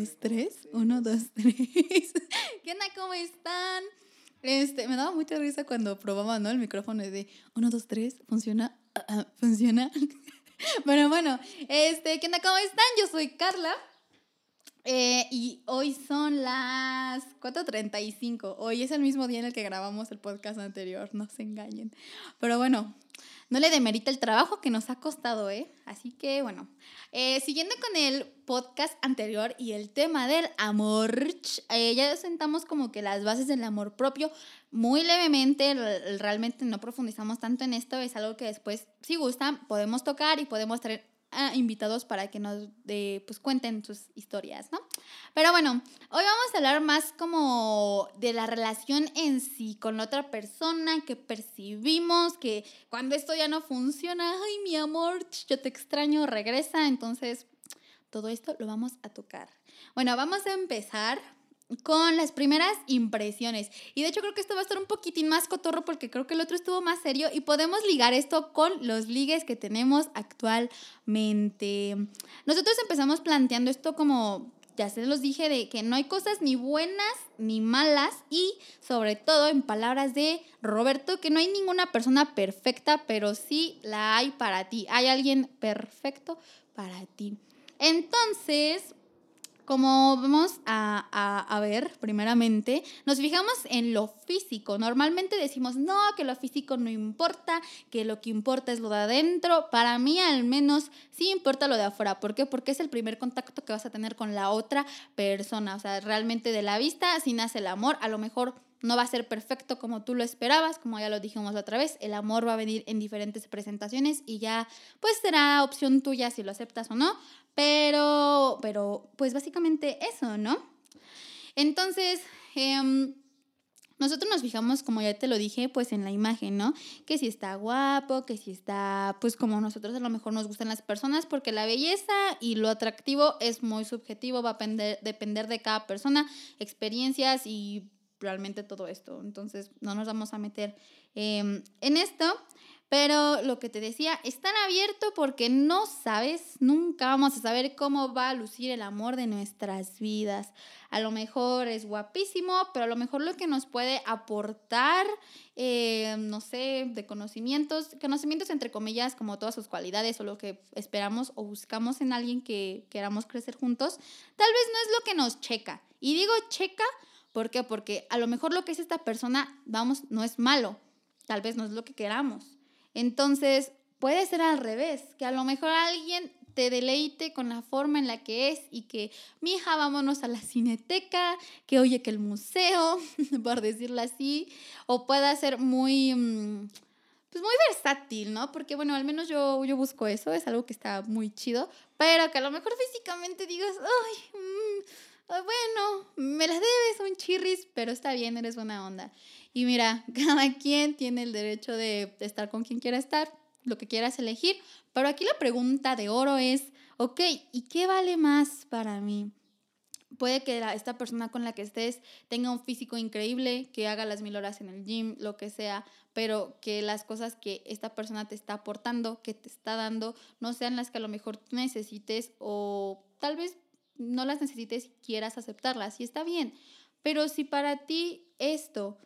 dos, tres. Uno, dos, tres. ¿Qué onda? ¿Cómo están? Este, me daba mucha risa cuando probaba, ¿no? El micrófono de uno, dos, tres. ¿Funciona? Ah, ¿Funciona? Pero bueno, este, ¿qué onda? ¿Cómo están? Yo soy Carla. Eh, y hoy son las 4.35. Hoy es el mismo día en el que grabamos el podcast anterior, no se engañen. Pero bueno, no le demerita el trabajo que nos ha costado, ¿eh? Así que bueno, eh, siguiendo con el podcast anterior y el tema del amor, eh, ya sentamos como que las bases del amor propio muy levemente, realmente no profundizamos tanto en esto, es algo que después, si gustan, podemos tocar y podemos traer invitados para que nos pues, cuenten sus historias, ¿no? Pero bueno, hoy vamos a hablar más como de la relación en sí con otra persona, que percibimos, que cuando esto ya no funciona, ay, mi amor, yo te extraño, regresa, entonces todo esto lo vamos a tocar. Bueno, vamos a empezar con las primeras impresiones. Y de hecho creo que esto va a estar un poquitín más cotorro porque creo que el otro estuvo más serio y podemos ligar esto con los ligues que tenemos actualmente. Nosotros empezamos planteando esto como, ya se los dije, de que no hay cosas ni buenas ni malas y sobre todo en palabras de Roberto, que no hay ninguna persona perfecta, pero sí la hay para ti. Hay alguien perfecto para ti. Entonces, como vamos a, ver, primeramente, nos fijamos en lo físico. Normalmente decimos, no, que lo físico no importa, que lo que importa es lo de adentro. Para mí, al menos, sí importa lo de afuera. ¿Por qué? Porque es el primer contacto que vas a tener con la otra persona. O sea, realmente de la vista, si nace el amor, a lo mejor no va a ser perfecto como tú lo esperabas, como ya lo dijimos otra vez, el amor va a venir en diferentes presentaciones y ya pues será opción tuya si lo aceptas o no, pero, pero pues básicamente eso, ¿no? Entonces, em, nosotros nos fijamos, como ya te lo dije, pues en la imagen, ¿no? Que si está guapo, que si está, pues como nosotros a lo mejor nos gustan las personas, porque la belleza y lo atractivo es muy subjetivo, va a depender, depender de cada persona, experiencias y realmente todo esto. Entonces, no nos vamos a meter em, en esto. Pero lo que te decía, es tan abierto porque no sabes, nunca vamos a saber cómo va a lucir el amor de nuestras vidas. A lo mejor es guapísimo, pero a lo mejor lo que nos puede aportar, em, no sé, de conocimientos, conocimientos entre comillas, como todas sus cualidades o lo que esperamos o buscamos en alguien que queramos crecer juntos, tal vez no es lo que nos checa. Y digo checa ¿Por? Porque a lo mejor lo que es esta persona, vamos, no es malo, tal vez no es lo que queramos. Entonces, puede ser al revés, que a lo mejor alguien te deleite con la forma en la que es y que, mi hija, vámonos a la cineteca, que oye que el museo, por decirlo así, o pueda ser muy, mm, pues muy versátil, ¿no? Porque, bueno, al menos yo, yo busco eso, es algo que está muy chido, pero que a lo mejor físicamente digas, ay, mm, bueno, me las debes un chirris, pero está bien, eres buena onda. Y mira, cada quien tiene el derecho de estar con quien quiera estar, lo que quieras elegir, pero aquí la pregunta de oro es, ok, ¿y qué vale más para mí? Puede que esta persona con la que estés tenga un físico increíble, que haga las mil horas en el gym, lo que sea, pero que las cosas que esta persona te está aportando, que te está dando, no sean las que a lo mejor necesites o tal vez no las necesites y quieras aceptarlas, y está bien. Pero si para ti esto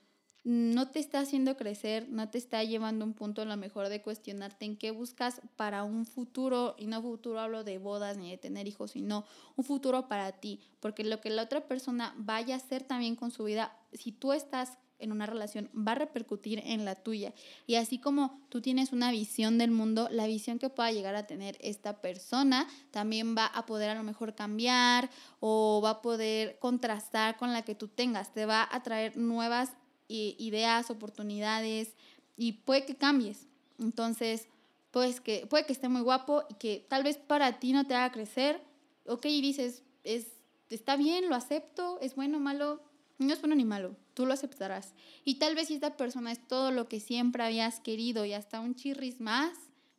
no te está haciendo crecer, no te está llevando a un punto a lo mejor de cuestionarte en qué buscas para un futuro, y no futuro hablo de bodas ni de tener hijos, sino un futuro para ti, porque lo que la otra persona vaya a hacer también con su vida, si tú estás en una relación va a repercutir en la tuya. Y así como tú tienes una visión del mundo, la visión que pueda llegar a tener esta persona también va a poder a lo mejor cambiar o va a poder contrastar con la que tú tengas. Te va a traer nuevas ideas, oportunidades y puede que cambies. Entonces, pues que puede que esté muy guapo y que tal vez para ti no te haga crecer. Ok, y dices, es, está bien, lo acepto, es bueno, malo, no es bueno ni malo, tú lo aceptarás. Y tal vez si esta persona es todo lo que siempre habías querido y hasta un chirris más,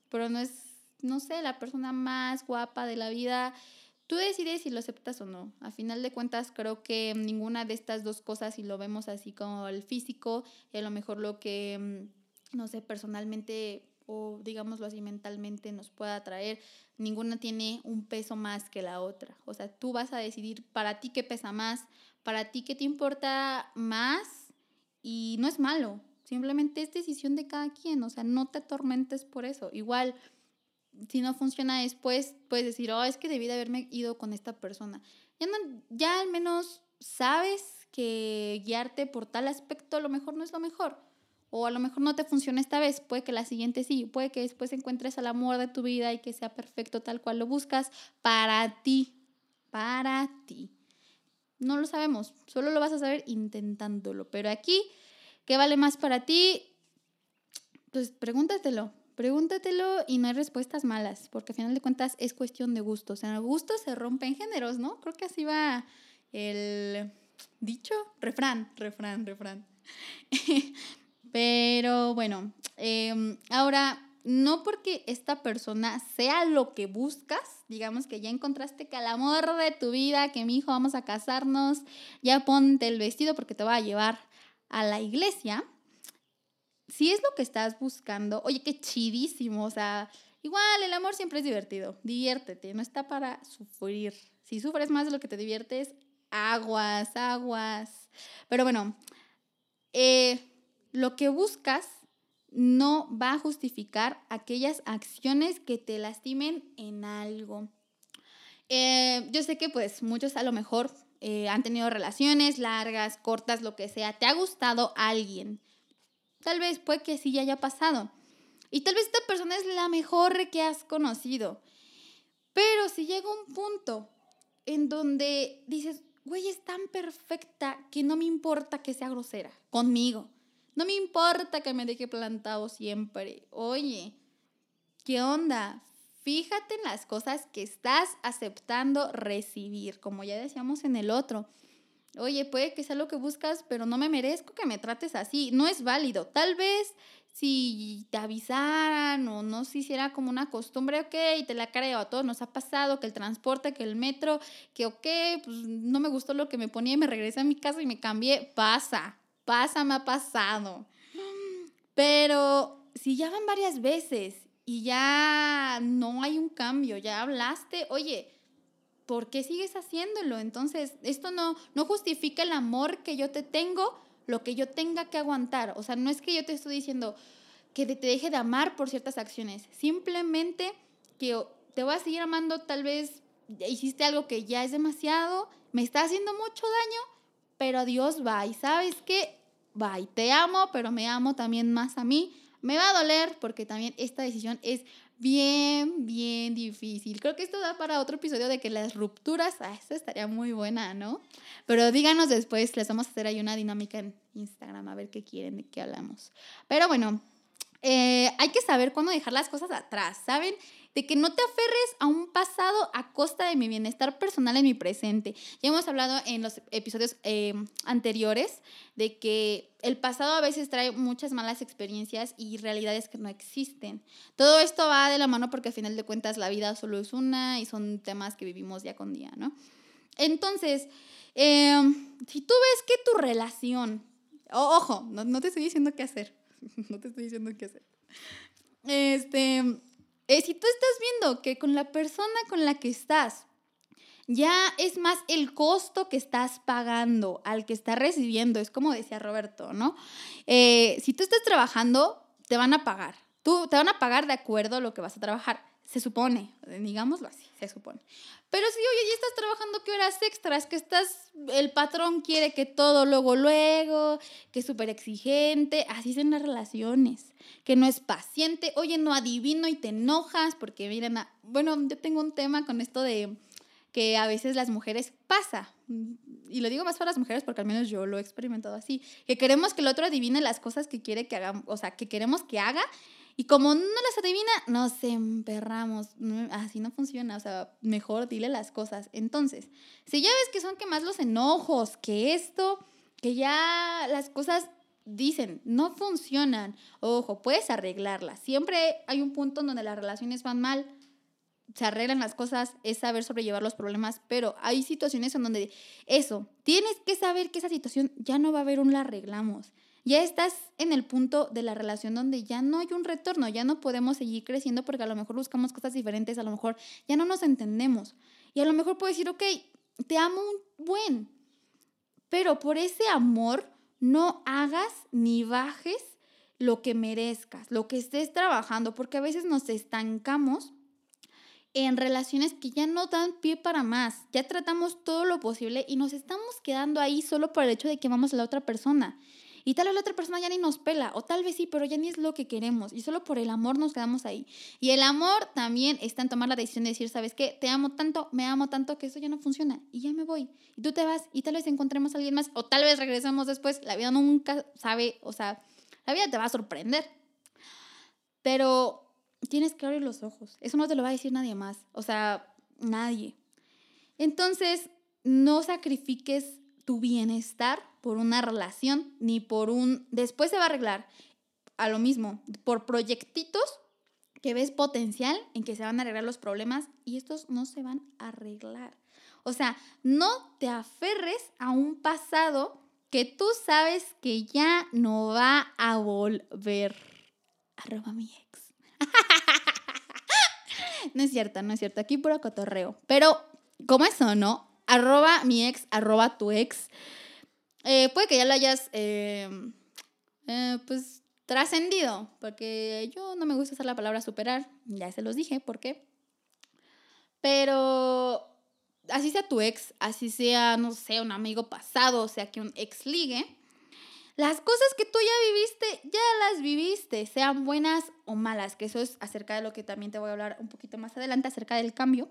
pero no es, no sé, la persona más guapa de la vida, tú decides si lo aceptas o no. A final de cuentas, creo que ninguna de estas dos cosas, si lo vemos así como el físico, a lo mejor lo que, mm, no sé, personalmente o digámoslo así mentalmente nos pueda atraer, ninguna tiene un peso más que la otra. O sea, tú vas a decidir para ti qué pesa más, para ti qué te importa más y no es malo, simplemente es decisión de cada quien, o sea, no te atormentes por eso. Igual, si no funciona después, puedes decir, oh, es que debí de haberme ido con esta persona. Ya, no, ya al menos sabes que guiarte por tal aspecto a lo mejor no es lo mejor. O a lo mejor no te funciona esta vez, puede que la siguiente sí, puede que después encuentres al amor de tu vida y que sea perfecto tal cual lo buscas para ti, para ti. No lo sabemos, solo lo vas a saber intentándolo. Pero aquí, ¿qué vale más para ti? Pues pregúntatelo, pregúntatelo y no hay respuestas malas, porque al final de cuentas es cuestión de gustos. En el gusto se rompen géneros, ¿no? Creo que así va el dicho, refrán, refrán, refrán. Pero bueno, em, ahora, no porque esta persona sea lo que buscas, digamos que ya encontraste que el amor de tu vida, que mi hijo vamos a casarnos, ya ponte el vestido porque te va a llevar a la iglesia. Si es lo que estás buscando, oye, qué chidísimo, o sea, igual el amor siempre es divertido, diviértete, no está para sufrir. Si sufres más de lo que te diviertes, aguas, aguas. Pero bueno, eh, lo que buscas no va a justificar aquellas acciones que te lastimen en algo. Eh, yo sé que pues muchos a lo mejor eh, han tenido relaciones largas, cortas, lo que sea. ¿Te ha gustado alguien? Tal vez puede que sí ya haya pasado. Y tal vez esta persona es la mejor que has conocido. Pero si llega un punto en donde dices, güey, es tan perfecta que no me importa que sea grosera conmigo. No me importa que me deje plantado siempre. Oye, ¿qué onda? Fíjate en las cosas que estás aceptando recibir, como ya decíamos en el otro. Oye, puede que sea lo que buscas, pero no me merezco que me trates así. No es válido. Tal vez si te avisaran o no se hiciera como una costumbre, ok, te la creo, a todos nos ha pasado, que el transporte, que el metro, que ok, pues no me gustó lo que me ponía y me regresé a mi casa y me cambié, pasa, pasa, me ha pasado. Pero si ya van varias veces y ya no hay un cambio, ya hablaste, oye, ¿por qué sigues haciéndolo? Entonces, esto no, no justifica el amor que yo te tengo, lo que yo tenga que aguantar. O sea, no es que yo te estoy diciendo que te deje de amar por ciertas acciones, simplemente que te voy a seguir amando, tal vez hiciste algo que ya es demasiado, me está haciendo mucho daño, pero adiós. Y sabes que, bye, te amo, pero me amo también más a mí me va a doler porque también esta decisión es bien, bien difícil. Creo que esto da para otro episodio de que las rupturas, ah, eso estaría muy buena, ¿no? Pero díganos después, les vamos a hacer ahí una dinámica en Instagram, a ver qué quieren, de qué hablamos. Pero bueno, eh, hay que saber cuándo dejar las cosas atrás, ¿saben? de que no te aferres a un pasado a costa de mi bienestar personal en mi presente. Ya hemos hablado en los episodios eh, anteriores de que el pasado a veces trae muchas malas experiencias y realidades que no existen. Todo esto va de la mano porque al final de cuentas la vida solo es una y son temas que vivimos día con día, ¿no? Entonces, em, si tú ves que tu relación, ojo, no, no te estoy diciendo qué hacer, no te estoy diciendo qué hacer. Este, eh, si tú estás viendo que con la persona con la que estás ya es más el costo que estás pagando al que estás recibiendo, es como decía Roberto, ¿no? Eh, si tú estás trabajando, te van a pagar. Tú, te van a pagar de acuerdo a lo que vas a trabajar. Se supone, digámoslo así, se supone. Pero si, oye, ya estás trabajando, ¿qué horas extras? Que estás, el patrón quiere que todo luego, luego, que es súper exigente. Así son las relaciones. Que no es paciente. Oye, no adivino y te enojas porque miren, bueno, yo tengo un tema con esto de que a veces las mujeres pasa. Y lo digo más para las mujeres porque al menos yo lo he experimentado así. Que queremos que el otro adivine las cosas que quiere que haga, o sea, que queremos que haga y como no las adivina, nos emperramos. Así no funciona. O sea, mejor dile las cosas. Entonces, si ya ves que son que más los enojos, que esto, que ya las cosas dicen, no funcionan. Ojo, puedes arreglarlas. Siempre hay un punto en donde las relaciones van mal. Se arreglan las cosas, es saber sobrellevar los problemas, pero hay situaciones en donde eso, tienes que saber que esa situación ya no va a haber un la arreglamos Ya estás en el punto de la relación donde ya no hay un retorno, ya no podemos seguir creciendo porque a lo mejor buscamos cosas diferentes, a lo mejor ya no nos entendemos. Y a lo mejor puedo decir, ok, te amo un buen, pero por ese amor no hagas ni bajes lo que merezcas, lo que estés trabajando, porque a veces nos estancamos en relaciones que ya no dan pie para más. Ya tratamos todo lo posible y nos estamos quedando ahí solo por el hecho de que vamos a la otra persona. Y tal vez la otra persona ya ni nos pela, o tal vez sí, pero ya ni es lo que queremos. Y solo por el amor nos quedamos ahí. Y el amor también está en tomar la decisión de decir, ¿sabes qué? Te amo tanto, me amo tanto que eso ya no funciona. Y ya me voy. Y tú te vas y tal vez encontremos a alguien más, o tal vez regresamos después. La vida nunca sabe, o sea, la vida te va a sorprender. Pero tienes que abrir los ojos. Eso no te lo va a decir nadie más. O sea, nadie. Entonces, no sacrifiques tu bienestar por una relación ni por un... Después se va a arreglar a lo mismo, por proyectitos que ves potencial en que se van a arreglar los problemas y estos no se van a arreglar. O sea, no te aferres a un pasado que tú sabes que ya no va a volver. Arroba mi ex. no es cierto, no es cierto. Aquí puro cotorreo. Pero, ¿cómo eso, no? Arroba mi ex, arroba tu ex. Eh, puede que ya lo hayas, eh, eh, pues, trascendido. Porque yo no me gusta usar la palabra superar. Ya se los dije, ¿por qué? Pero así sea tu ex, así sea, no sé, un amigo pasado, o sea, que un ex ligue, las cosas que tú ya viviste, ya las viviste, sean buenas o malas, que eso es acerca de lo que también te voy a hablar un poquito más adelante, acerca del cambio.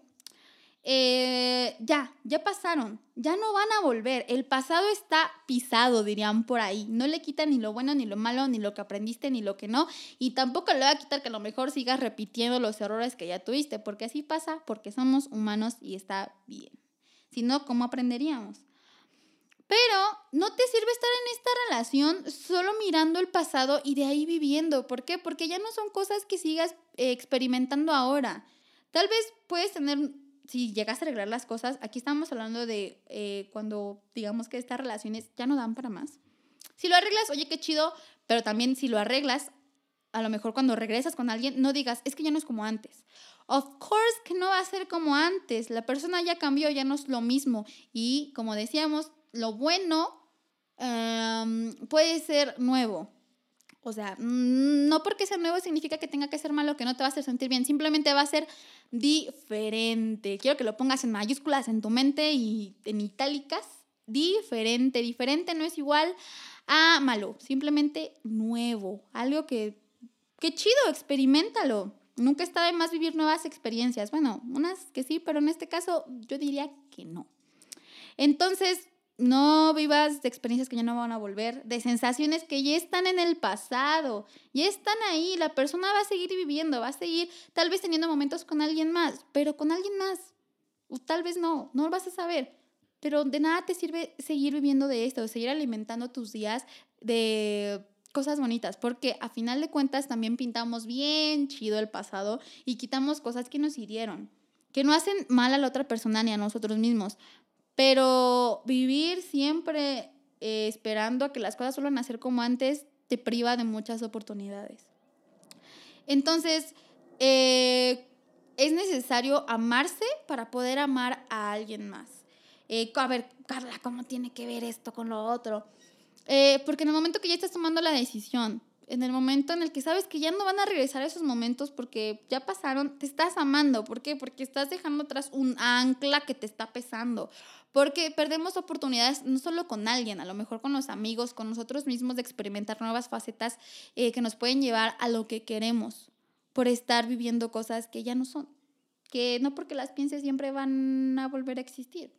Eh, ya, ya pasaron, ya no van a volver. El pasado está pisado, dirían por ahí. No le quita ni lo bueno, ni lo malo, ni lo que aprendiste, ni lo que no. Y tampoco le va a quitar que a lo mejor sigas repitiendo los errores que ya tuviste, porque así pasa, porque somos humanos y está bien. Si no, ¿cómo aprenderíamos? Pero no te sirve estar en esta relación solo mirando el pasado y de ahí viviendo. ¿Por qué? Porque ya no son cosas que sigas eh, experimentando ahora. Tal vez puedes tener, si llegas a arreglar las cosas, aquí estamos hablando de eh, cuando digamos que estas relaciones ya no dan para más. Si lo arreglas, oye, qué chido, pero también si lo arreglas, a lo mejor cuando regresas con alguien, no digas, es que ya no es como antes. Of course que no va a ser como antes. La persona ya cambió, ya no es lo mismo. Y como decíamos, lo bueno em, puede ser nuevo. O sea, mm, no porque sea nuevo significa que tenga que ser malo, que no te va a hacer sentir bien. Simplemente va a ser diferente. Quiero que lo pongas en mayúsculas en tu mente y en itálicas. Diferente. Diferente no es igual a malo. Simplemente nuevo. Algo que, qué chido, experimentalo. Nunca está de más vivir nuevas experiencias. Bueno, unas que sí, pero en este caso yo diría que no. Entonces, no vivas de experiencias que ya no van a volver, de sensaciones que ya están en el pasado, ya están ahí, la persona va a seguir viviendo, va a seguir tal vez teniendo momentos con alguien más, pero con alguien más, o tal vez no, no lo vas a saber, pero de nada te sirve seguir viviendo de esto, seguir alimentando tus días de cosas bonitas, porque a final de cuentas también pintamos bien chido el pasado y quitamos cosas que nos hirieron, que no hacen mal a la otra persona ni a nosotros mismos, pero vivir siempre eh, esperando a que las cosas vuelvan a ser como antes te priva de muchas oportunidades. Entonces, eh, es necesario amarse para poder amar a alguien más. Eh, a ver, Carla, ¿cómo tiene que ver esto con lo otro? porque en el momento que ya estás tomando la decisión, en el momento en el que sabes que ya no van a regresar esos momentos porque ya pasaron, te estás amando. ¿Por qué? Porque estás dejando atrás un ancla que te está pesando. Porque perdemos oportunidades no solo con alguien, a lo mejor con los amigos, con nosotros mismos de experimentar nuevas facetas eh, que nos pueden llevar a lo que queremos por estar viviendo cosas que ya no son. Que no porque las pienses siempre van a volver a existir.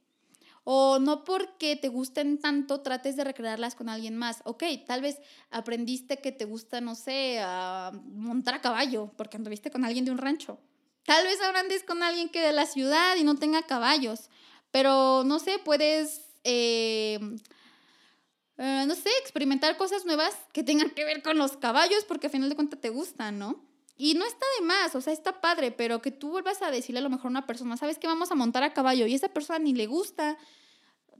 O no porque te gusten tanto trates de recrearlas con alguien más. Ok, tal vez aprendiste que te gusta, no sé, montar a caballo porque anduviste con alguien de un rancho. Tal vez ahora andes con alguien que de la ciudad y no tenga caballos. Pero no sé, puedes, eh, eh, no sé, experimentar cosas nuevas que tengan que ver con los caballos porque a final de cuentas te gustan, ¿no? Y no está de más, o sea, está padre, pero que tú vuelvas a decirle a lo mejor a una persona, ¿sabes qué? Vamos a montar a caballo y esa persona ni le gusta.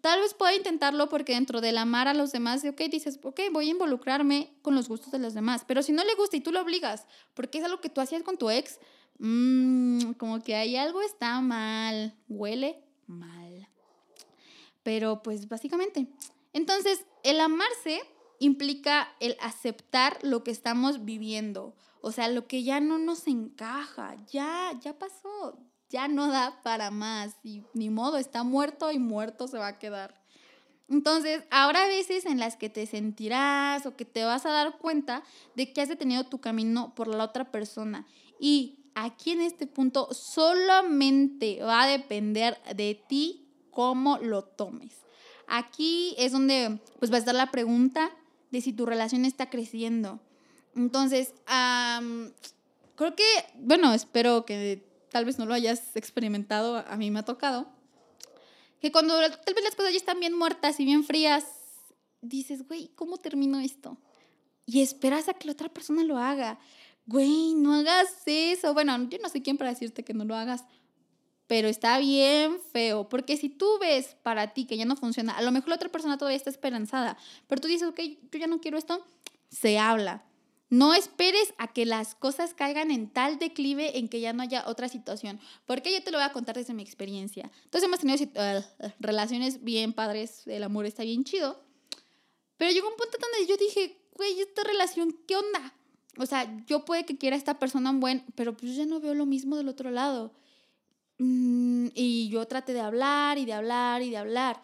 tal vez pueda intentarlo porque dentro del amar a los demás, ok, dices, ok, voy a involucrarme con los gustos de los demás. Pero si no le gusta y tú lo obligas, porque es algo que tú hacías con tu ex, mmm, como que hay algo está mal, huele mal. Pero pues básicamente. Entonces, el amarse implica el aceptar lo que estamos viviendo. O sea, lo que ya no nos encaja, ya, ya pasó, ya no da para más y ni modo, está muerto y muerto se va a quedar. Entonces, habrá veces en las que te sentirás o que te vas a dar cuenta de que has detenido tu camino por la otra persona. Y aquí en este punto solamente va a depender de ti cómo lo tomes. Aquí es donde pues va a estar la pregunta de si tu relación está creciendo. Entonces, creo que, bueno, espero que tal vez no lo hayas experimentado, a mí me ha tocado, que cuando tal vez las cosas ya están bien muertas y bien frías, dices, güey, ¿cómo termino esto? Y esperas a que la otra persona lo haga. Güey, no hagas eso. Bueno, yo no sé quién para decirte que no lo hagas, pero está bien feo, porque si tú ves para ti que ya no funciona, a lo mejor la otra persona todavía está esperanzada, pero tú dices, ok, yo ya no quiero esto, se habla. No esperes a que las cosas caigan en tal declive en que ya no haya otra situación, porque yo te lo voy a contar desde mi experiencia. Entonces hemos tenido uh, relaciones bien padres, el amor está bien chido, pero llegó un punto donde yo dije, güey, esta relación, ¿qué onda? O sea, yo puede que quiera a esta persona un buen, pero pues ya no veo lo mismo del otro lado. Mm, y yo traté de hablar y de hablar y de hablar.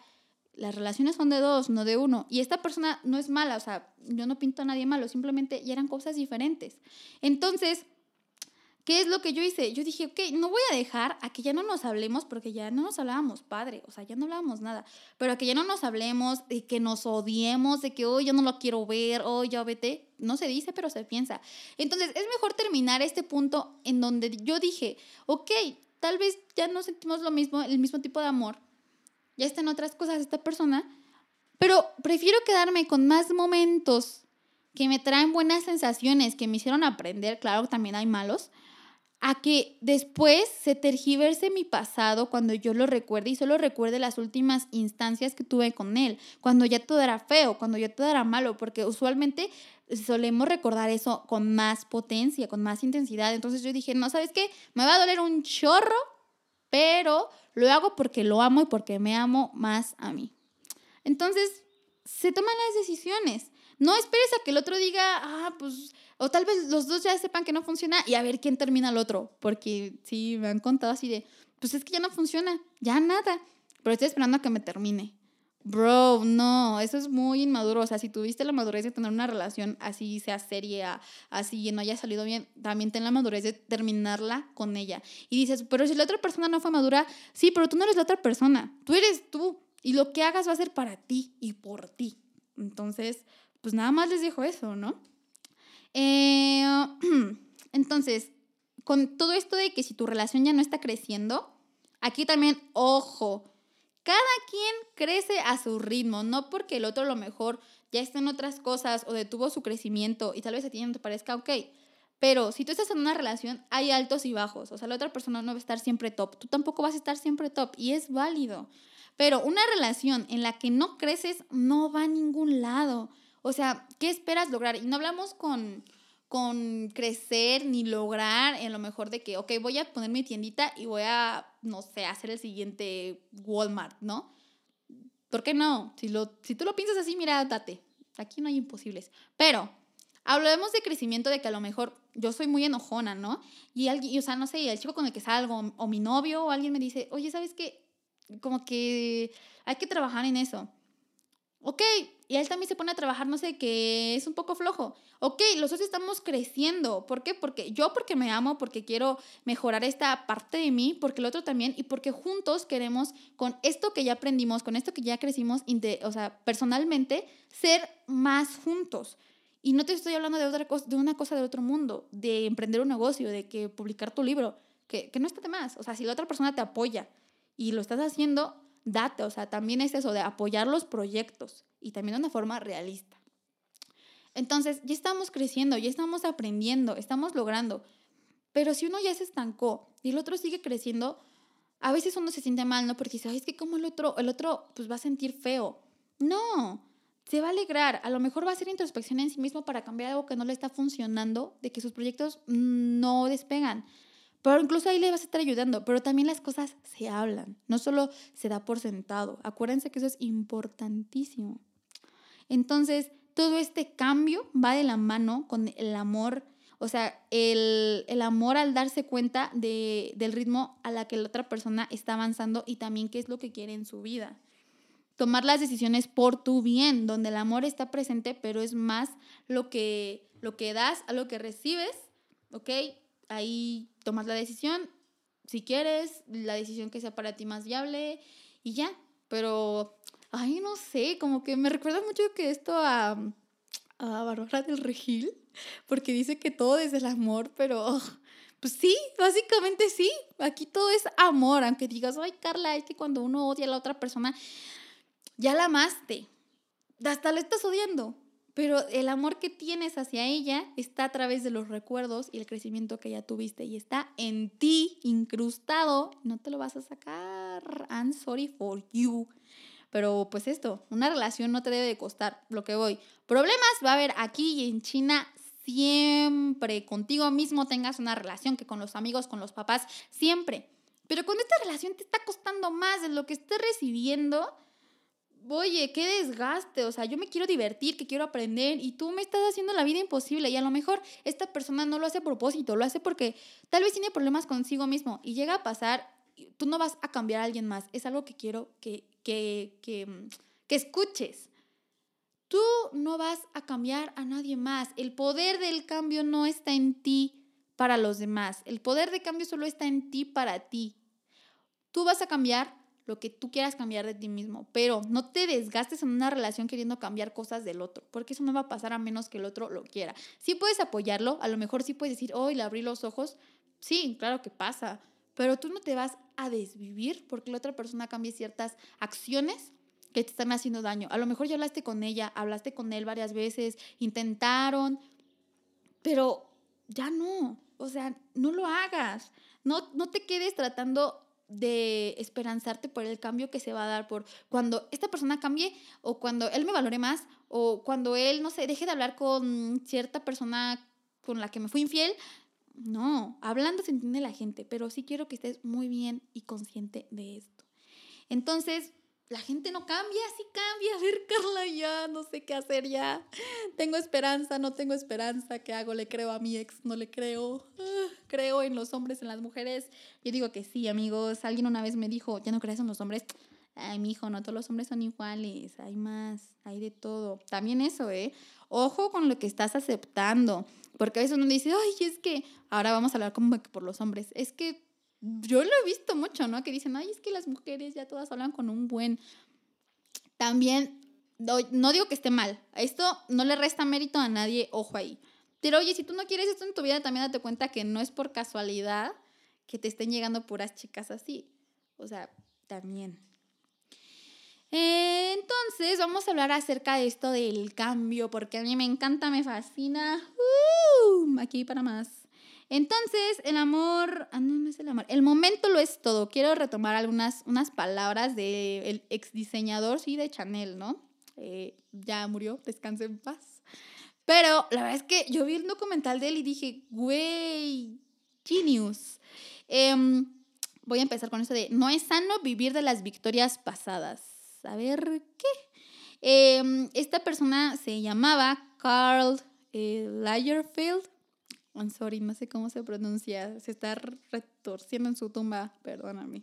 Las relaciones son de dos, no de uno. Y esta persona no es mala, o sea, yo no pinto a nadie malo, simplemente ya eran cosas diferentes. Entonces, ¿qué es lo que yo hice? Yo dije, ok, no voy a dejar a que ya no nos hablemos, porque ya no nos hablábamos, padre, o sea, ya no hablábamos nada, pero a que ya no nos hablemos, de que nos odiemos, de que hoy yo no lo quiero ver, hoy ya vete, no se dice, pero se piensa. Entonces, es mejor terminar este punto en donde yo dije, ok, tal vez ya no sentimos lo mismo, el mismo tipo de amor, ya están otras cosas esta persona, pero prefiero quedarme con más momentos que me traen buenas sensaciones, que me hicieron aprender, claro, también hay malos, a que después se tergiverse mi pasado cuando yo lo recuerde y solo recuerde las últimas instancias que tuve con él, cuando ya todo era feo, cuando ya todo era malo, porque usualmente solemos recordar eso con más potencia, con más intensidad. Entonces yo dije, no, ¿sabes qué? Me va a doler un chorro, pero lo hago porque lo amo y porque me amo más a mí. Entonces, se toman las decisiones. No esperes a que el otro diga, ah, pues, o tal vez los dos ya sepan que no funciona y a ver quién termina el otro. Porque sí, me han contado así de, pues es que ya no funciona, ya nada. Pero estoy esperando a que me termine. Bro, no, eso es muy inmaduro. O sea, si tuviste la madurez de tener una relación así, sea seria, así, y no haya salido bien, también ten la madurez de terminarla con ella. Y dices, pero si la otra persona no fue madura, sí, pero tú no eres la otra persona, tú eres tú. Y lo que hagas va a ser para ti y por ti. Entonces, pues nada más les dejo eso, ¿no? Eh, entonces, con todo esto de que si tu relación ya no está creciendo, aquí también, ojo, cada quien crece a su ritmo, no porque el otro a lo mejor ya está en otras cosas o detuvo su crecimiento y tal vez a ti no te parezca ok. Pero si tú estás en una relación, hay altos y bajos. O sea, la otra persona no va a estar siempre top. Tú tampoco vas a estar siempre top y es válido. Pero una relación en la que no creces no va a ningún lado. O sea, ¿qué esperas lograr? Y no hablamos con, con crecer ni lograr en lo mejor de que, ok, voy a poner mi tiendita y voy a, no sé, hacer el siguiente Walmart, ¿no? ¿Por qué no? Si, lo, si tú lo piensas así, mira, date. Aquí no hay imposibles. Pero hablemos de crecimiento de que a lo mejor yo soy muy enojona, ¿no? Y alguien, o sea, no sé, el chico con el que salgo o mi novio o alguien me dice, oye, ¿sabes qué? Como que hay que trabajar en eso. Ok, y él también se pone a trabajar, no sé, que es un poco flojo. Ok, los dos estamos creciendo. ¿Por qué? Porque yo porque me amo, porque quiero mejorar esta parte de mí, porque el otro también, y porque juntos queremos, con esto que ya aprendimos, con esto que ya crecimos, o sea, personalmente, ser más juntos. Y no te estoy hablando de, otra cosa, de una cosa del otro mundo, de emprender un negocio, de que publicar tu libro, que, que no está de más. O sea, si la otra persona te apoya y lo estás haciendo, date, o sea, también es eso de apoyar los proyectos y también de una forma realista. Entonces, ya estamos creciendo, ya estamos aprendiendo, estamos logrando, pero si uno ya se estancó y el otro sigue creciendo, a veces uno se siente mal, ¿no? Porque dice, ay, es que como el otro, el otro pues va a sentir feo. No, se va a alegrar. A lo mejor va a hacer introspección en sí mismo para cambiar algo que no le está funcionando, de que sus proyectos no despegan. Pero incluso ahí le vas a estar ayudando. Pero también las cosas se hablan. No solo se da por sentado. Acuérdense que eso es importantísimo. Entonces, todo este cambio va de la mano con el amor. O sea, el, amor al darse cuenta de, del ritmo a la que la otra persona está avanzando y también qué es lo que quiere en su vida tomar las decisiones por tu bien, donde el amor está presente, pero es más lo que, lo que das a lo que recibes, ¿ok? Ahí tomas la decisión, si quieres, la decisión que sea para ti más viable y ya, pero, ay, no sé, como que me recuerda mucho que esto a, a Bárbara del Regil, porque dice que todo es el amor, pero... Pues sí, básicamente sí. Aquí todo es amor, aunque digas, ay Carla, es que cuando uno odia a la otra persona, ya la amaste, hasta la estás odiando, pero el amor que tienes hacia ella está a través de los recuerdos y el crecimiento que ya tuviste y está en ti incrustado, no te lo vas a sacar. I'm sorry for you. Pero pues esto, una relación no te debe de costar lo que voy. Problemas va a haber aquí y en China siempre. Contigo mismo tengas una relación que con los amigos, con los papás, siempre. Pero cuando esta relación te está costando más de lo que estés recibiendo, oye, qué desgaste, o sea, yo me quiero divertir, que quiero aprender y tú me estás haciendo la vida imposible y a lo mejor esta persona no lo hace a propósito, lo hace porque tal vez tiene problemas consigo mismo y llega a pasar, tú no vas a cambiar a alguien más, es algo que quiero que, que, que, mm, que escuches. Tú no vas a cambiar a nadie más, el poder del cambio no está en ti para los demás, el poder de cambio solo está en ti para ti. Tú vas a cambiar lo que tú quieras cambiar de ti mismo, pero no te desgastes en una relación queriendo cambiar cosas del otro, porque eso no va a pasar a menos que el otro lo quiera. Sí puedes apoyarlo, a lo mejor sí puedes decir, hoy le abrí los ojos, sí, claro que pasa, pero tú no te vas a desvivir porque la otra persona cambie ciertas acciones que te están haciendo daño. A lo mejor ya hablaste con ella, hablaste con él varias veces, intentaron, pero ya no, o sea, no lo hagas. No, no te quedes tratando de esperanzarte por el cambio que se va a dar, por cuando esta persona cambie o cuando él me valore más o cuando él, no sé, deje de hablar con cierta persona con la que me fui infiel. No, hablando se entiende la gente, pero sí quiero que estés muy bien y consciente de esto. Entonces, la gente no cambia, sí cambia. A ver, Carla, ya no sé qué hacer ya. Tengo esperanza, no tengo esperanza. ¿Qué hago? ¿Le creo a mi ex? ¿No le creo? Ah, ¿Creo en los hombres, en las mujeres? Yo digo que sí, amigos. Alguien una vez me dijo, ¿ya no crees en los hombres? Ay, mi hijo, no todos los hombres son iguales. Hay más, hay de todo. También eso, ¿eh? Ojo con lo que estás aceptando. Porque a veces uno dice, ay, es que ahora vamos a hablar como que por los hombres. Es que yo lo he visto mucho, ¿no? Que dicen, ay, es que las mujeres ya todas hablan con un buen... También, no digo que esté mal, esto no le resta mérito a nadie, ojo ahí. Pero oye, si tú no quieres esto en tu vida, también date cuenta que no es por casualidad que te estén llegando puras chicas así. O sea, también. Entonces, vamos a hablar acerca de esto del cambio, porque a mí me encanta, me fascina. Uh, aquí para más. Entonces, el amor, ah, no, no es el amor, el momento lo es todo. Quiero retomar algunas unas palabras del ex diseñador, sí, de Chanel, ¿no? Eh, ya murió, descanse en paz. Pero la verdad es que yo vi el documental de él y dije, güey, genius. Em, voy a empezar con esto de, no es sano vivir de las victorias pasadas. A ver, ¿qué? Em, esta persona se llamaba Carl eh, Lagerfeld I'm sorry, no sé cómo se pronuncia. Se está retorciendo en su tumba, perdóname.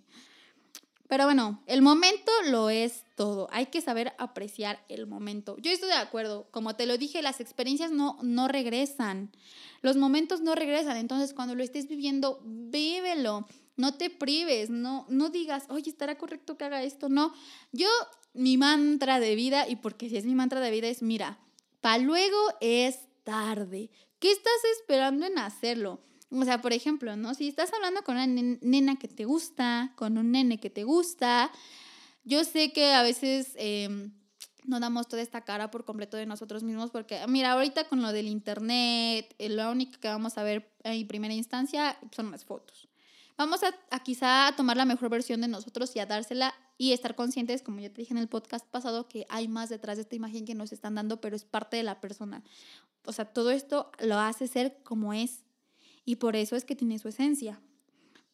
Pero bueno, el momento lo es todo. Hay que saber apreciar el momento. Yo estoy de acuerdo. Como te lo dije, las experiencias no, no regresan. Los momentos no regresan. Entonces, cuando lo estés viviendo, vívelo. No te prives. No, no digas, oye, ¿estará correcto que haga esto? No. Yo, mi mantra de vida, y porque si es mi mantra de vida, es, mira, para luego es tarde. ¿Qué estás esperando en hacerlo? O sea, por ejemplo, ¿no? Si estás hablando con una nena que te gusta, con un nene que te gusta, yo sé que a veces em, no damos toda esta cara por completo de nosotros mismos porque, mira, ahorita con lo del internet, eh, lo único que vamos a ver en primera instancia son las fotos. Vamos a, a quizá a tomar la mejor versión de nosotros y a dársela y estar conscientes, como ya te dije en el podcast pasado, que hay más detrás de esta imagen que nos están dando, pero es parte de la persona. O sea, todo esto lo hace ser como es y por eso es que tiene su esencia.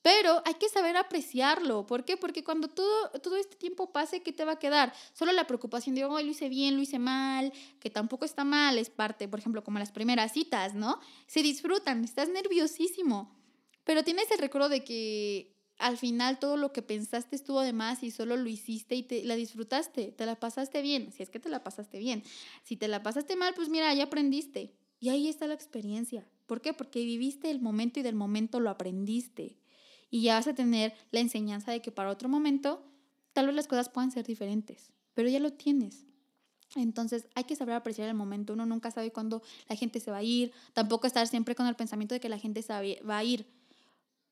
Pero hay que saber apreciarlo. ¿Por qué? Porque cuando todo, todo este tiempo pase, ¿qué te va a quedar? Solo la preocupación de, oh, lo hice bien, lo hice mal, que tampoco está mal, es parte, por ejemplo, como las primeras citas, ¿no? Se disfrutan, estás nerviosísimo, pero tienes el recuerdo de que al final todo lo que pensaste estuvo de más y solo lo hiciste y te la disfrutaste, te la pasaste bien, si es que te la pasaste bien. Si te la pasaste mal, pues mira, ya aprendiste. Y ahí está la experiencia. ¿Por qué? Porque viviste el momento y del momento lo aprendiste y ya vas a tener la enseñanza de que para otro momento tal vez las cosas puedan ser diferentes, pero ya lo tienes. Entonces hay que saber apreciar el momento. Uno nunca sabe cuándo la gente se va a ir. Tampoco estar siempre con el pensamiento de que la gente se va a ir,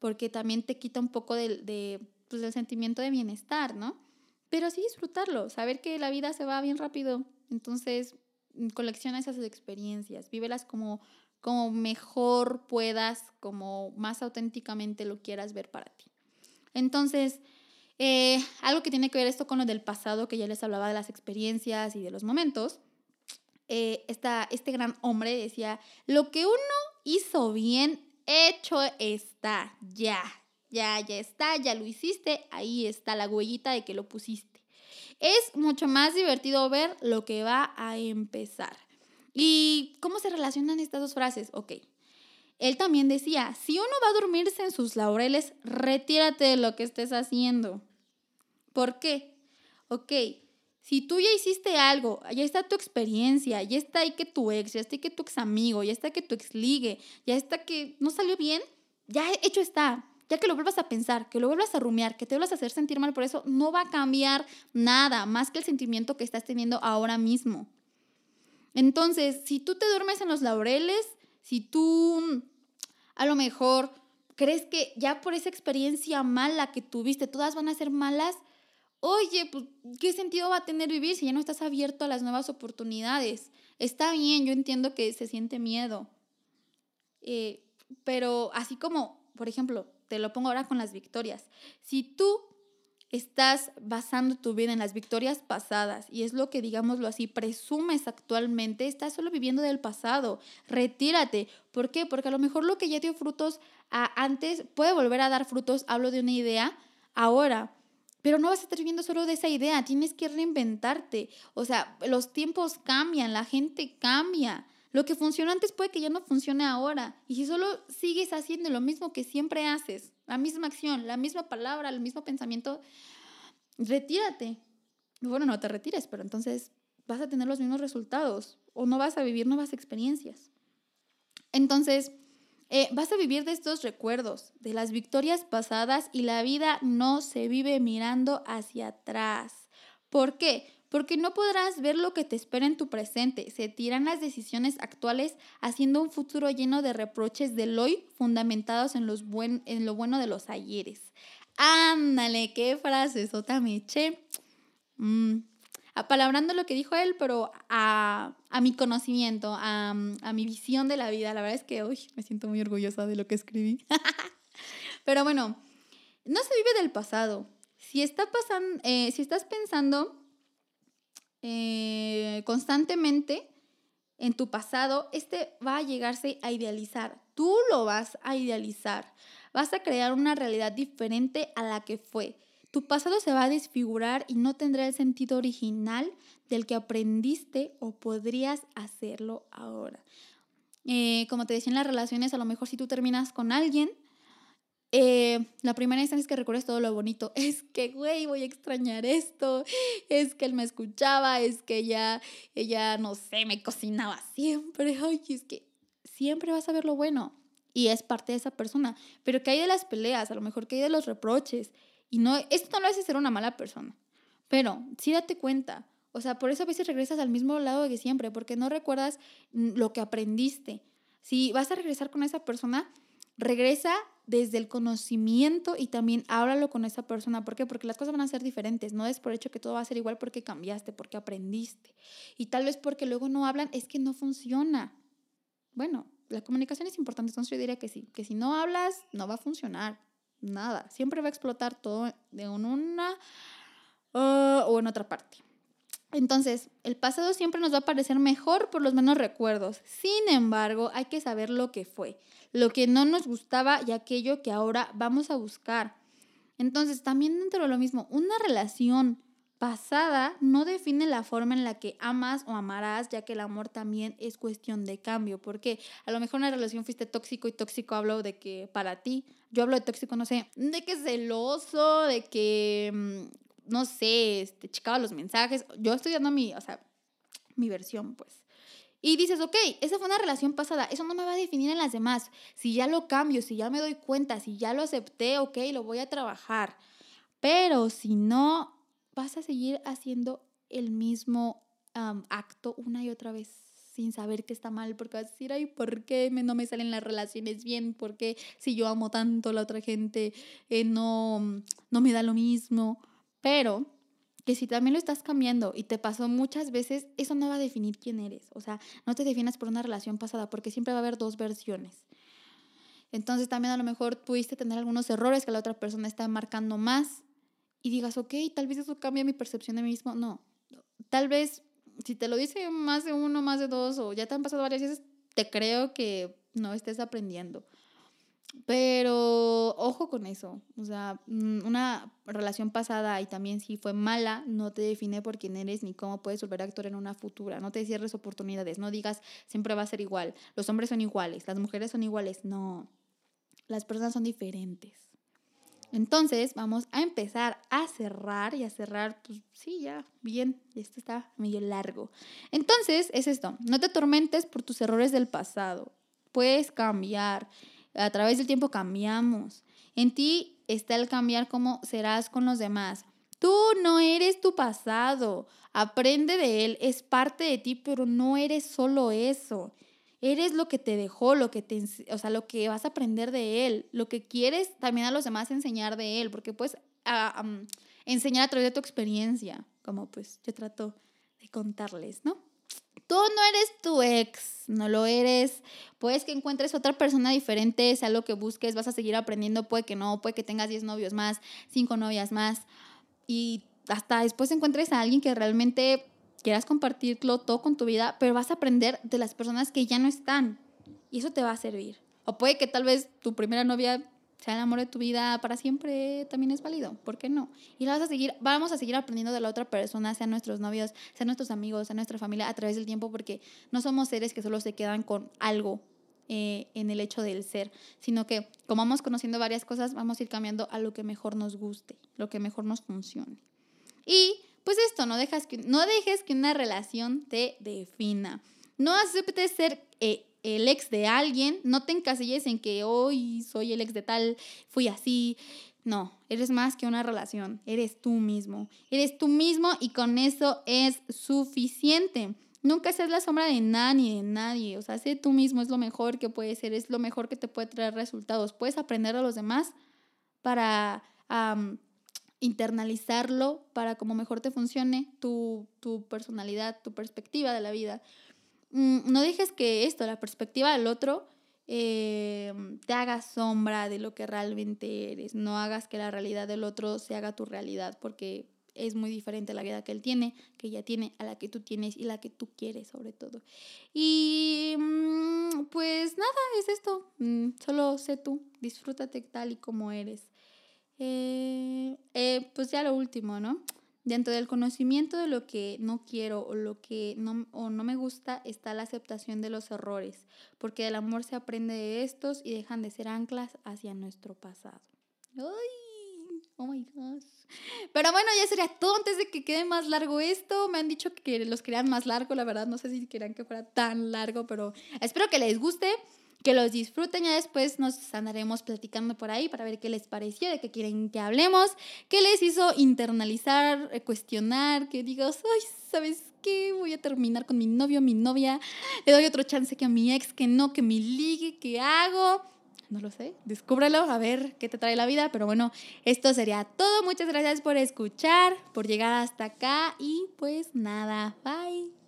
porque también te quita un poco de, pues, del sentimiento de bienestar, ¿no? Pero sí disfrutarlo, saber que la vida se va bien rápido. Entonces colecciona esas experiencias, vívelas como como mejor puedas, como más auténticamente lo quieras ver para ti. Entonces, eh, algo que tiene que ver esto con lo del pasado, que ya les hablaba de las experiencias y de los momentos, eh, este gran hombre decía, lo que uno hizo bien, hecho está, ya, ya, ya está, ya lo hiciste, ahí está la huellita de que lo pusiste. Es mucho más divertido ver lo que va a empezar. ¿Y cómo se relacionan estas dos frases? Ok. Él también decía, si uno va a dormirse en sus laureles, retírate de lo que estés haciendo. ¿Por qué? Ok, si tú ya hiciste algo, ya está tu experiencia, ya está ahí que tu ex, ya está ahí que tu ex amigo, ya está que tu ex ligue, ya está que no salió bien, ya hecho está. Ya que lo vuelvas a pensar, que lo vuelvas a rumiar, que te vuelvas a hacer sentir mal por eso, no va a cambiar nada más que el sentimiento que estás teniendo ahora mismo. Entonces, si tú te duermes en los laureles, si tú mm, a lo mejor crees que ya por esa experiencia mala que tuviste, todas van a ser malas, oye, pues, ¿qué sentido va a tener vivir si ya no estás abierto a las nuevas oportunidades? Está bien, yo entiendo que se siente miedo, eh, pero así como, por ejemplo, te lo pongo ahora con las victorias, si tú estás basando tu vida en las victorias pasadas y es lo que, digámoslo así, presumes actualmente, estás solo viviendo del pasado. Retírate. ¿Por qué? Porque a lo mejor lo que ya dio frutos antes puede volver a dar frutos, hablo de una idea, ahora. Pero no vas a estar viviendo solo de esa idea, tienes que reinventarte. O sea, los tiempos cambian, la gente cambia. Lo que funcionó antes puede que ya no funcione ahora. Y si solo sigues haciendo lo mismo que siempre haces, la misma acción, la misma palabra, el mismo pensamiento, retírate. Bueno, no te retires, pero entonces vas a tener los mismos resultados o no vas a vivir nuevas experiencias. Entonces, eh, vas a vivir de estos recuerdos, de las victorias pasadas y la vida no se vive mirando hacia atrás. ¿Por qué? porque no podrás ver lo que te espera en tu presente. Se tiran las decisiones actuales haciendo un futuro lleno de reproches del hoy fundamentados en, los buen, en lo bueno de los ayeres. Ándale, qué frase, sota meche. Mm, apalabrando lo que dijo él, pero a, mi conocimiento, a, mi visión de la vida. La verdad es que hoy me siento muy orgullosa de lo que escribí. pero bueno, no se vive del pasado. Si, está pasando, eh, si estás pensando eh, constantemente en tu pasado, este va a llegarse a idealizar. Tú lo vas a idealizar. Vas a crear una realidad diferente a la que fue. Tu pasado se va a desfigurar y no tendrá el sentido original del que aprendiste o podrías hacerlo ahora. Eh, como te decía en las relaciones, a lo mejor si tú terminas con alguien, eh, la primera instancia es que recuerdes todo lo bonito. Es que, güey, voy a extrañar esto. Es que él me escuchaba. Es que ella, ella, no sé, me cocinaba siempre. Ay, es que siempre vas a ver lo bueno. Y es parte de esa persona. Pero que hay de las peleas, a lo mejor que hay de los reproches. Y no, esto no lo hace ser una mala persona. Pero sí date cuenta. O sea, por eso a veces regresas al mismo lado que siempre, porque no recuerdas lo que aprendiste. Si vas a regresar con esa persona, regresa desde el conocimiento y también háblalo con esa persona. ¿Por qué? Porque las cosas van a ser diferentes. No es por hecho que todo va a ser igual porque cambiaste, porque aprendiste. Y tal vez porque luego no hablan, es que no funciona. Bueno, la comunicación es importante, entonces yo diría que sí, que si no hablas, no va a funcionar. Nada. Siempre va a explotar todo de una uh, o en otra parte. Entonces, el pasado siempre nos va a parecer mejor por los menos recuerdos. Sin embargo, hay que saber lo que fue, lo que no nos gustaba y aquello que ahora vamos a buscar. Entonces, también dentro de lo mismo, una relación pasada no define la forma en la que amas o amarás, ya que el amor también es cuestión de cambio, porque a lo mejor una relación fuiste tóxico y tóxico hablo de que para ti, yo hablo de tóxico, no sé, de que celoso, de que mm, no sé, este, checaba los mensajes. Yo estoy dando mi, o sea, mi versión, pues. Y dices, ok, esa fue una relación pasada, eso no me va a definir en las demás. Si ya lo cambio, si ya me doy cuenta, si ya lo acepté, ok, lo voy a trabajar. Pero si no, vas a seguir haciendo el mismo acto una y otra vez sin saber que está mal, porque vas a decir, ay, ¿por qué no me salen las relaciones bien? ¿Por qué si yo amo tanto a la otra gente eh, no, no me da lo mismo? Pero que si también lo estás cambiando y te pasó muchas veces, eso no va a definir quién eres. O sea, no te definas por una relación pasada porque siempre va a haber dos versiones. Entonces también a lo mejor pudiste tener algunos errores que la otra persona está marcando más y digas, ok, tal vez eso cambia mi percepción de mí mismo. No, tal vez si te lo dice más de uno, más de dos o ya te han pasado varias veces, te creo que no estés aprendiendo. Pero ojo con eso, o sea, mm, una relación pasada y también si fue mala, no te define por quién eres ni cómo puedes volver a actuar en una futura. No te cierres oportunidades, no digas siempre va a ser igual, los hombres son iguales, las mujeres son iguales, no, las personas son diferentes. Entonces vamos a empezar a cerrar y a cerrar, pues sí, ya, bien, esto está medio largo. Entonces es esto, no te atormentes por tus errores del pasado, puedes cambiar a través del tiempo cambiamos. En ti está el cambiar cómo serás con los demás. Tú no eres tu pasado. Aprende de él, es parte de ti, pero no eres solo eso. Eres lo que te dejó, lo que te, o sea, lo que vas a aprender de él, lo que quieres también a los demás enseñar de él, porque puedes enseñar a través de tu experiencia, como pues yo trato de contarles, ¿no? Tú no eres tu ex, no lo eres. Puedes que encuentres otra persona diferente, sea lo que busques, vas a seguir aprendiendo, puede que no, puede que tengas 10 novios más, 5 novias más. Y hasta después encuentres a alguien que realmente quieras compartirlo todo con tu vida, pero vas a aprender de las personas que ya no están. Y eso te va a servir. O puede que tal vez tu primera novia sea el amor de tu vida para siempre, también es válido. ¿Por qué no? Y vas a seguir, vamos a seguir aprendiendo de la otra persona, sean nuestros novios, sean nuestros amigos, sean nuestra familia, a través del tiempo, porque no somos seres que solo se quedan con algo eh, en el hecho del ser, sino que como vamos conociendo varias cosas, vamos a ir cambiando a lo que mejor nos guste, lo que mejor nos funcione. Y pues esto, no, dejas que, no dejes que una relación te defina. No aceptes ser eh, el ex de alguien, no te encasilles en que hoy soy el ex de tal, fui así. No, eres más que una relación, eres tú mismo. Eres tú mismo y con eso es suficiente. Nunca seas la sombra de nadie, de nadie. O sea, sé tú mismo, es lo mejor que puedes ser, es lo mejor que te puede traer resultados. Puedes aprender a los demás para internalizarlo, para como mejor te funcione tu, tu personalidad, tu perspectiva de la vida. Mm, no dejes que esto, la perspectiva del otro, eh, te haga sombra de lo que realmente eres. No hagas que la realidad del otro se haga tu realidad, porque es muy diferente la vida que él tiene, que ella tiene, a la que tú tienes y la que tú quieres sobre todo. Y mm, pues nada, es esto. Mm, solo sé tú, disfrútate tal y como eres. Eh, eh, pues ya lo último, ¿no? Dentro del conocimiento de lo que no quiero o lo que no, o no me gusta está la aceptación de los errores, porque del amor se aprende de estos y dejan de ser anclas hacia nuestro pasado. ¡Ay! Oh my gosh. Pero bueno, ya sería todo antes de que quede más largo esto. Me han dicho que los querían más largo, la verdad no sé si querían que fuera tan largo, pero espero que les guste que los disfruten. Ya después nos andaremos platicando por ahí para ver qué les pareció, de qué quieren que hablemos, qué les hizo internalizar, eh, cuestionar, que digas, ay, ¿sabes qué? Voy a terminar con mi novio, mi novia, le doy otro chance que a mi ex, que no, que mi ligue, ¿qué hago? No lo sé, descúbralo, a ver qué te trae la vida. Pero bueno, esto sería todo. Muchas gracias por escuchar, por llegar hasta acá y pues nada, bye.